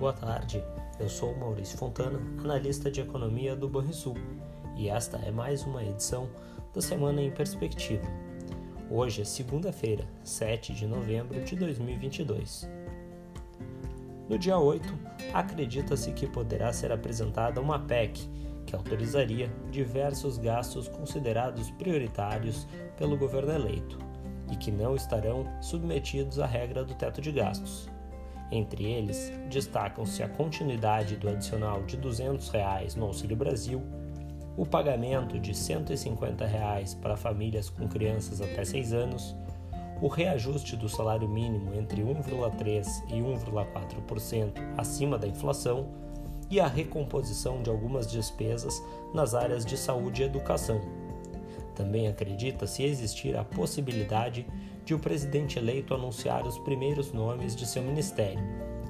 Boa tarde, eu sou Maurício Fontana, analista de economia do Banrisul, e esta é mais uma edição da Semana em Perspectiva. Hoje é segunda-feira, 7 de novembro de 2022. No dia 8, acredita-se que poderá ser apresentada uma PEC que autorizaria diversos gastos considerados prioritários pelo governo eleito e que não estarão submetidos à regra do teto de gastos. Entre eles, destacam-se a continuidade do adicional de 200 reais no Auxílio Brasil, o pagamento de 150 reais para famílias com crianças até 6 anos, o reajuste do salário mínimo entre 1,3% e 1,4% acima da inflação e a recomposição de algumas despesas nas áreas de saúde e educação. Também acredita-se existir a possibilidade de o presidente eleito anunciar os primeiros nomes de seu ministério,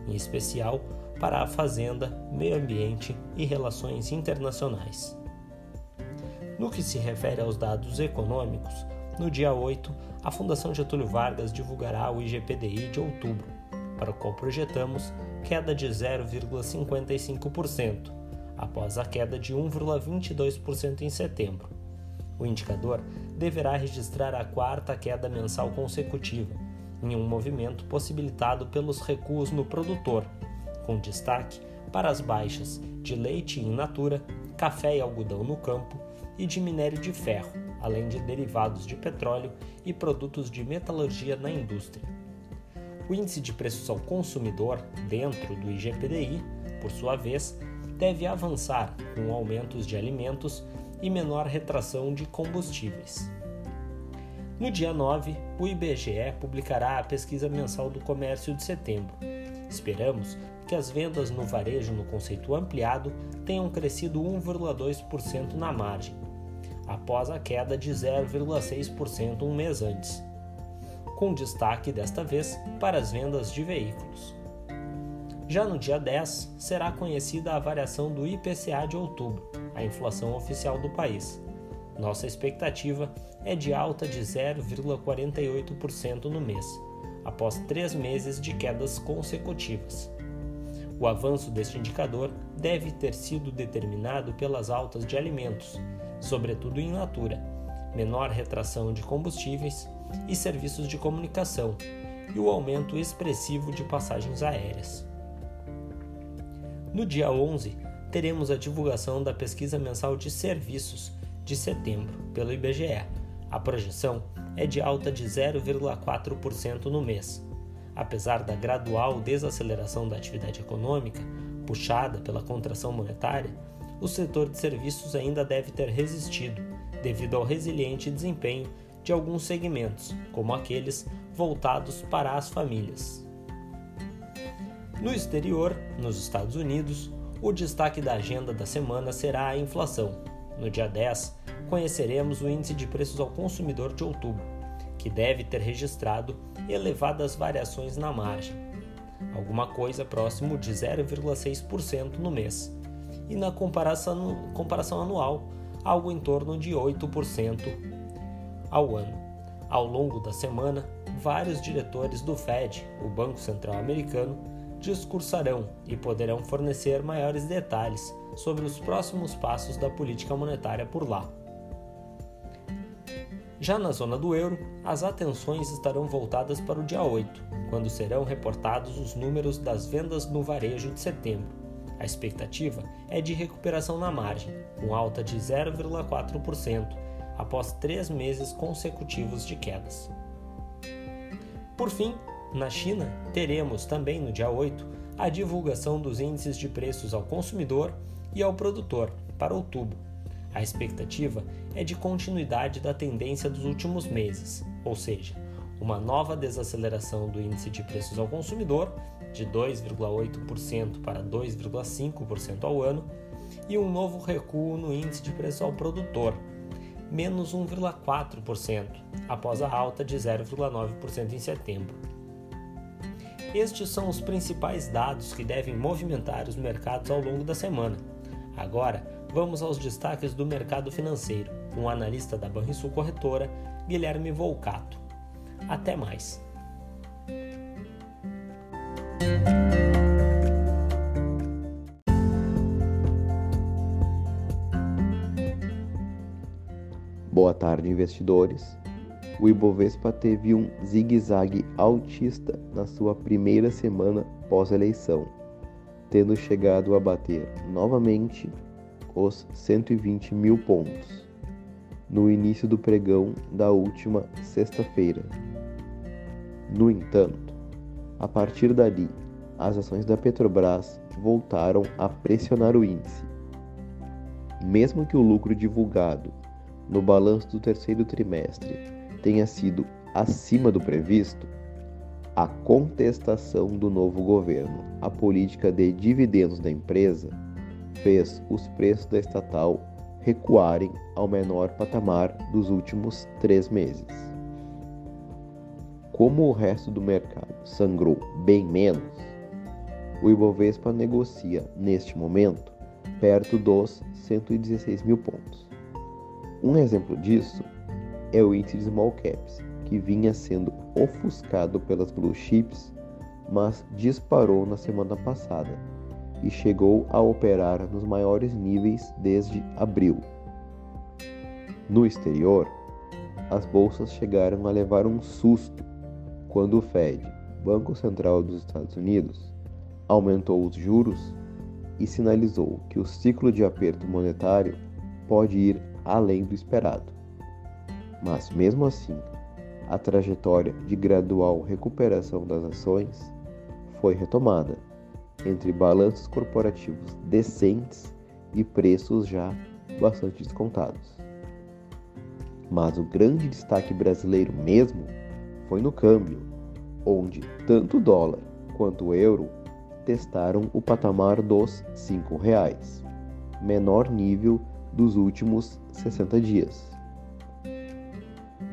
em especial para a Fazenda, Meio Ambiente e Relações Internacionais. No que se refere aos dados econômicos, no dia 8, a Fundação Getúlio Vargas divulgará o IGPDI de outubro, para o qual projetamos queda de 0,55%, após a queda de 1,22% em setembro. O indicador deverá registrar a quarta queda mensal consecutiva, em um movimento possibilitado pelos recuos no produtor, com destaque para as baixas de leite in natura, café e algodão no campo e de minério de ferro, além de derivados de petróleo e produtos de metalurgia na indústria. O índice de preços ao consumidor, dentro do IGPDI, por sua vez, deve avançar com aumentos de alimentos e menor retração de combustíveis. No dia 9, o IBGE publicará a pesquisa mensal do comércio de setembro. Esperamos que as vendas no varejo no conceito ampliado tenham crescido 1,2% na margem, após a queda de 0,6% um mês antes com destaque desta vez para as vendas de veículos. Já no dia 10, será conhecida a variação do IPCA de outubro, a inflação oficial do país. Nossa expectativa é de alta de 0,48% no mês, após três meses de quedas consecutivas. O avanço deste indicador deve ter sido determinado pelas altas de alimentos, sobretudo in natura, menor retração de combustíveis e serviços de comunicação e o aumento expressivo de passagens aéreas. No dia 11, teremos a divulgação da pesquisa mensal de serviços de setembro pelo IBGE. A projeção é de alta de 0,4% no mês. Apesar da gradual desaceleração da atividade econômica, puxada pela contração monetária, o setor de serviços ainda deve ter resistido devido ao resiliente desempenho de alguns segmentos, como aqueles voltados para as famílias. No exterior, nos Estados Unidos, o destaque da agenda da semana será a inflação. No dia 10, conheceremos o índice de preços ao consumidor de outubro, que deve ter registrado elevadas variações na margem, alguma coisa próximo de 0,6% no mês, e na comparação, comparação anual, algo em torno de 8% ao ano. Ao longo da semana, vários diretores do Fed, o Banco Central Americano, discursarão e poderão fornecer maiores detalhes sobre os próximos passos da política monetária por lá. Já na zona do euro, as atenções estarão voltadas para o dia 8, quando serão reportados os números das vendas no varejo de setembro. A expectativa é de recuperação na margem, com alta de 0,4%, após três meses consecutivos de quedas. Por fim, na China, teremos também no dia 8 a divulgação dos índices de preços ao consumidor e ao produtor para outubro. A expectativa é de continuidade da tendência dos últimos meses, ou seja, uma nova desaceleração do índice de preços ao consumidor, de 2,8% para 2,5% ao ano, e um novo recuo no índice de preço ao produtor, menos 1,4%, após a alta de 0,9% em setembro. Estes são os principais dados que devem movimentar os mercados ao longo da semana. Agora, vamos aos destaques do mercado financeiro, com o analista da Banrisul Corretora, Guilherme Volcato. Até mais! Boa tarde, investidores. O Ibovespa teve um zigue-zague altista na sua primeira semana pós-eleição, tendo chegado a bater novamente os 120 mil pontos no início do pregão da última sexta-feira. No entanto, a partir dali, as ações da Petrobras voltaram a pressionar o índice. Mesmo que o lucro divulgado no balanço do terceiro trimestre tenha sido acima do previsto, a contestação do novo governo à política de dividendos da empresa fez os preços da estatal recuarem ao menor patamar dos últimos três meses. Como o resto do mercado sangrou bem menos, o Ibovespa negocia neste momento perto dos 116 mil pontos. Um exemplo disso é o índice de small caps, que vinha sendo ofuscado pelas blue chips, mas disparou na semana passada e chegou a operar nos maiores níveis desde abril. No exterior, as bolsas chegaram a levar um susto quando o Fed, Banco Central dos Estados Unidos, aumentou os juros e sinalizou que o ciclo de aperto monetário pode ir além do esperado. Mas, mesmo assim, a trajetória de gradual recuperação das ações foi retomada, entre balanços corporativos decentes e preços já bastante descontados. Mas o grande destaque brasileiro mesmo foi no câmbio, onde tanto o dólar quanto o euro testaram o patamar dos R$ 5,00, menor nível dos últimos 60 dias.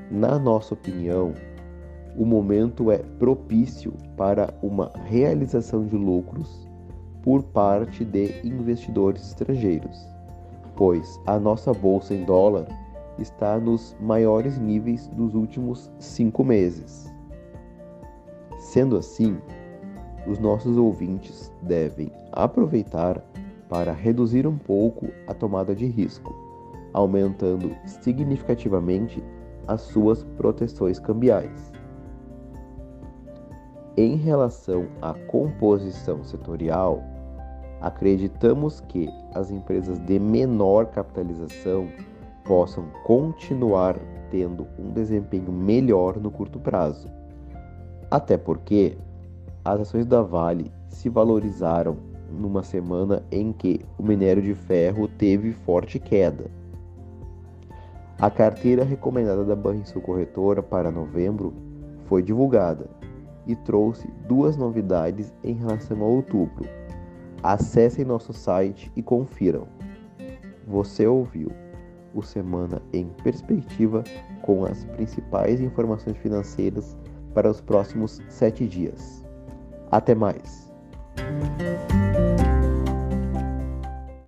Na nossa opinião, o momento é propício para uma realização de lucros por parte de investidores estrangeiros, pois a nossa bolsa em dólar está nos maiores níveis dos últimos cinco meses. Sendo assim, os nossos ouvintes devem aproveitar para reduzir um pouco a tomada de risco, aumentando significativamente as suas proteções cambiais. Em relação à composição setorial, acreditamos que as empresas de menor capitalização possam continuar tendo um desempenho melhor no curto prazo. Até porque as ações da Vale se valorizaram numa semana em que o minério de ferro teve forte queda. A carteira recomendada da Banrisul Corretora para novembro foi divulgada e trouxe duas novidades em relação a outubro. Acessem nosso site e confiram. Você ouviu o Semana em Perspectiva com as principais informações financeiras para os próximos sete dias. Até mais!